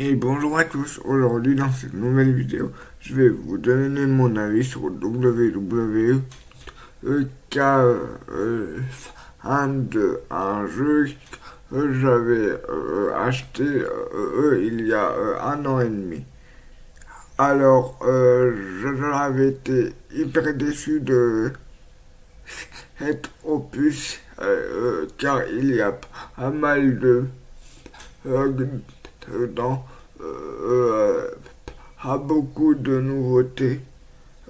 Et bonjour à tous, aujourd'hui dans cette nouvelle vidéo, je vais vous donner mon avis sur WWE car euh, un de un jeu que j'avais euh, acheté euh, il y a un an et demi. Alors, j'avais été hyper déçu de être opus car il y a pas mal de dans euh, a beaucoup de nouveautés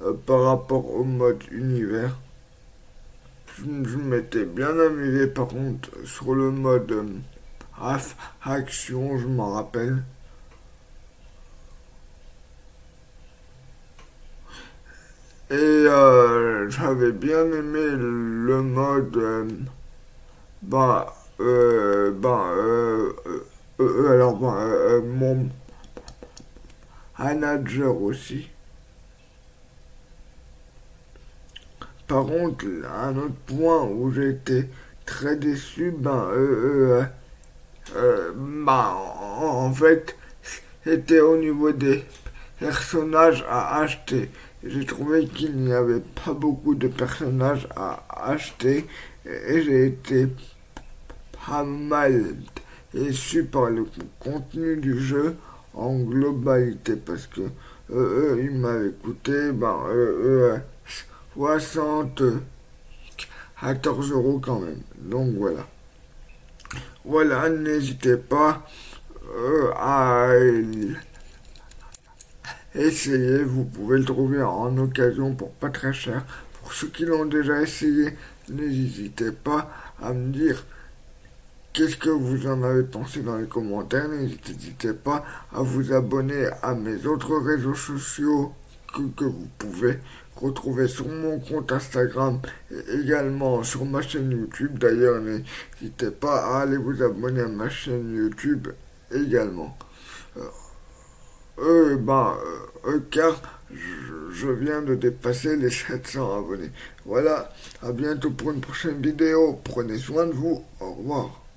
euh, par rapport au mode univers. Je, m'étais bien amusé par contre sur le mode euh, action, je m'en rappelle. Et j'avais bien aimé le mode bah, bah alors bah, mon manager aussi. Par contre, un autre point où j'étais très déçu, ben, euh, euh, ben, en fait, c'était au niveau des personnages à acheter. J'ai trouvé qu'il n'y avait pas beaucoup de personnages à acheter et j'ai été pas mal déçu par le contenu du jeu en globalité parce que euh, euh, il m'avait coûté ben, euh, 14 euros quand même. Donc voilà. Voilà, n'hésitez pas euh, à essayer. Vous pouvez le trouver en occasion pour pas très cher. Pour ceux qui l'ont déjà essayé, n'hésitez pas à me dire Qu'est-ce que vous en avez pensé dans les commentaires? N'hésitez pas à vous abonner à mes autres réseaux sociaux que, vous pouvez retrouver sur mon compte Instagram et également sur ma chaîne YouTube. D'ailleurs, n'hésitez pas à aller vous abonner à ma chaîne YouTube également. Euh, euh ben, euh, euh, car je, je, viens de dépasser les 700 abonnés. Voilà, à bientôt pour une prochaine vidéo. Prenez soin de vous. Au revoir.